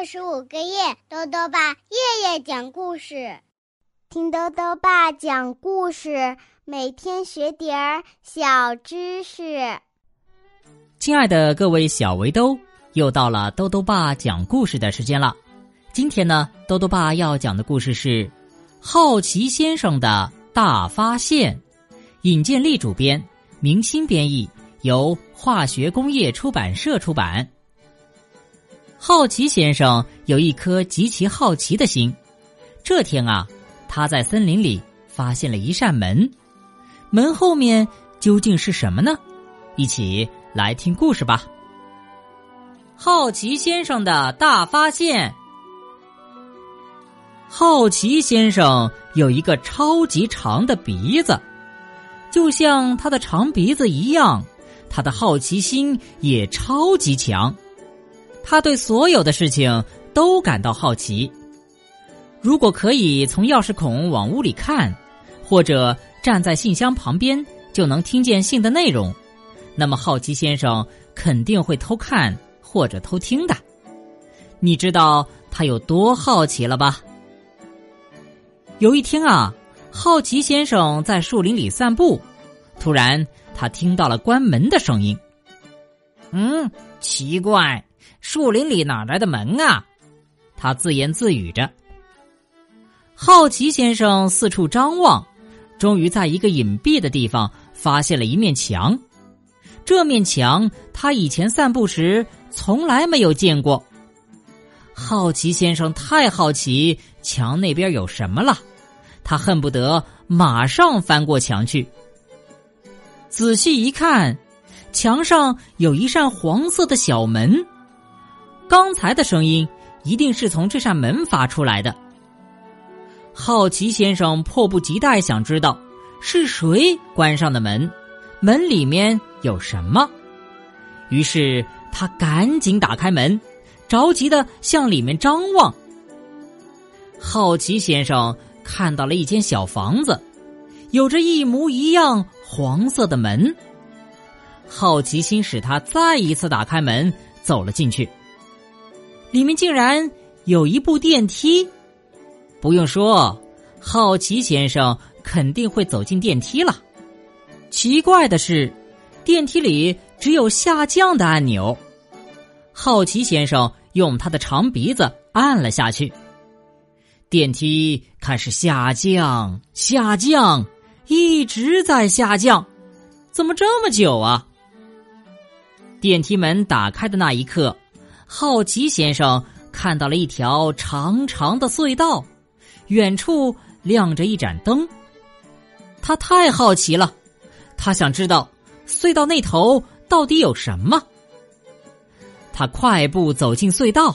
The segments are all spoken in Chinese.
六十五个月，豆豆爸夜夜讲故事，听豆豆爸讲故事，每天学点儿小知识。亲爱的各位小围兜，又到了豆豆爸讲故事的时间了。今天呢，豆豆爸要讲的故事是《好奇先生的大发现》，尹建莉主编，明星编译，由化学工业出版社出版。好奇先生有一颗极其好奇的心。这天啊，他在森林里发现了一扇门，门后面究竟是什么呢？一起来听故事吧。好奇先生的大发现。好奇先生有一个超级长的鼻子，就像他的长鼻子一样，他的好奇心也超级强。他对所有的事情都感到好奇。如果可以从钥匙孔往屋里看，或者站在信箱旁边就能听见信的内容，那么好奇先生肯定会偷看或者偷听的。你知道他有多好奇了吧？有一天啊，好奇先生在树林里散步，突然他听到了关门的声音。嗯，奇怪。树林里哪来的门啊？他自言自语着。好奇先生四处张望，终于在一个隐蔽的地方发现了一面墙。这面墙他以前散步时从来没有见过。好奇先生太好奇墙那边有什么了，他恨不得马上翻过墙去。仔细一看，墙上有一扇黄色的小门。刚才的声音一定是从这扇门发出来的。好奇先生迫不及待想知道是谁关上的门，门里面有什么。于是他赶紧打开门，着急的向里面张望。好奇先生看到了一间小房子，有着一模一样黄色的门。好奇心使他再一次打开门，走了进去。里面竟然有一部电梯，不用说，好奇先生肯定会走进电梯了。奇怪的是，电梯里只有下降的按钮。好奇先生用他的长鼻子按了下去，电梯开始下降，下降，一直在下降，怎么这么久啊？电梯门打开的那一刻。好奇先生看到了一条长长的隧道，远处亮着一盏灯。他太好奇了，他想知道隧道那头到底有什么。他快步走进隧道，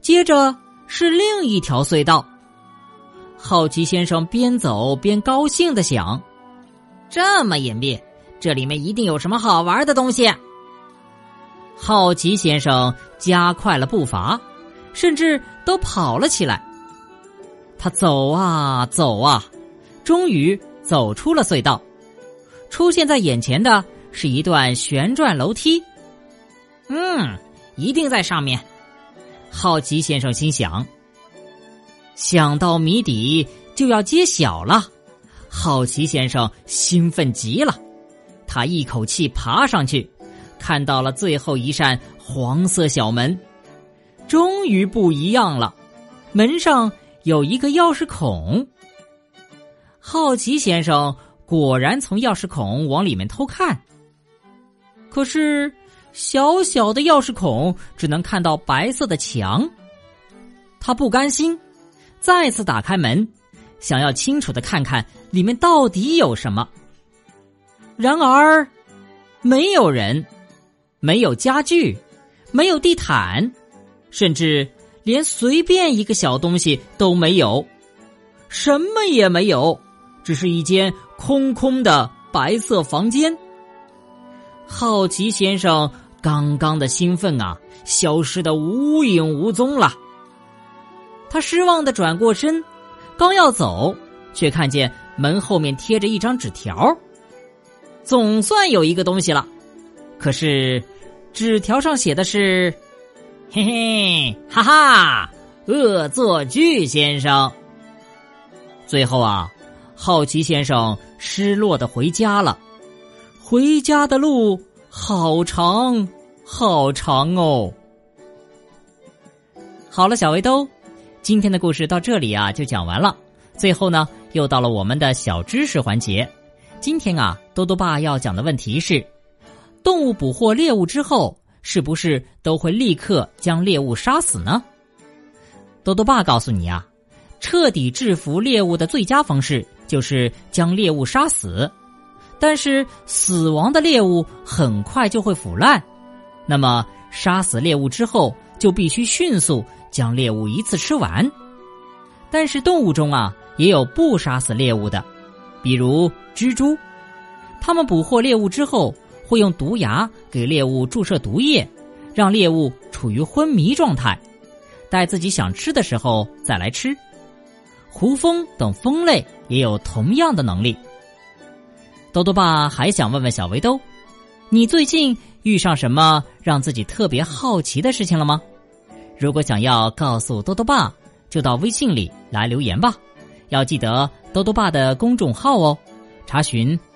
接着是另一条隧道。好奇先生边走边高兴的想：“这么隐蔽，这里面一定有什么好玩的东西。”好奇先生加快了步伐，甚至都跑了起来。他走啊走啊，终于走出了隧道。出现在眼前的是一段旋转楼梯。嗯，一定在上面。好奇先生心想。想到谜底就要揭晓了，好奇先生兴奋极了。他一口气爬上去。看到了最后一扇黄色小门，终于不一样了。门上有一个钥匙孔。好奇先生果然从钥匙孔往里面偷看，可是小小的钥匙孔只能看到白色的墙。他不甘心，再次打开门，想要清楚的看看里面到底有什么。然而，没有人。没有家具，没有地毯，甚至连随便一个小东西都没有，什么也没有，只是一间空空的白色房间。好奇先生刚刚的兴奋啊，消失的无影无踪了。他失望的转过身，刚要走，却看见门后面贴着一张纸条。总算有一个东西了。可是，纸条上写的是：“嘿嘿，哈哈，恶作剧先生。最后啊，好奇先生失落的回家了。回家的路好长，好长哦。好了，小围兜，今天的故事到这里啊就讲完了。最后呢，又到了我们的小知识环节。今天啊，多多爸要讲的问题是：动物捕获猎物之后，是不是都会立刻将猎物杀死呢？多多爸告诉你啊，彻底制服猎物的最佳方式就是将猎物杀死。但是死亡的猎物很快就会腐烂，那么杀死猎物之后，就必须迅速将猎物一次吃完。但是动物中啊，也有不杀死猎物的。比如蜘蛛，它们捕获猎物之后，会用毒牙给猎物注射毒液，让猎物处于昏迷状态，待自己想吃的时候再来吃。胡蜂等蜂类也有同样的能力。多多爸还想问问小围兜，你最近遇上什么让自己特别好奇的事情了吗？如果想要告诉多多爸，就到微信里来留言吧。要记得多多爸的公众号哦，查询“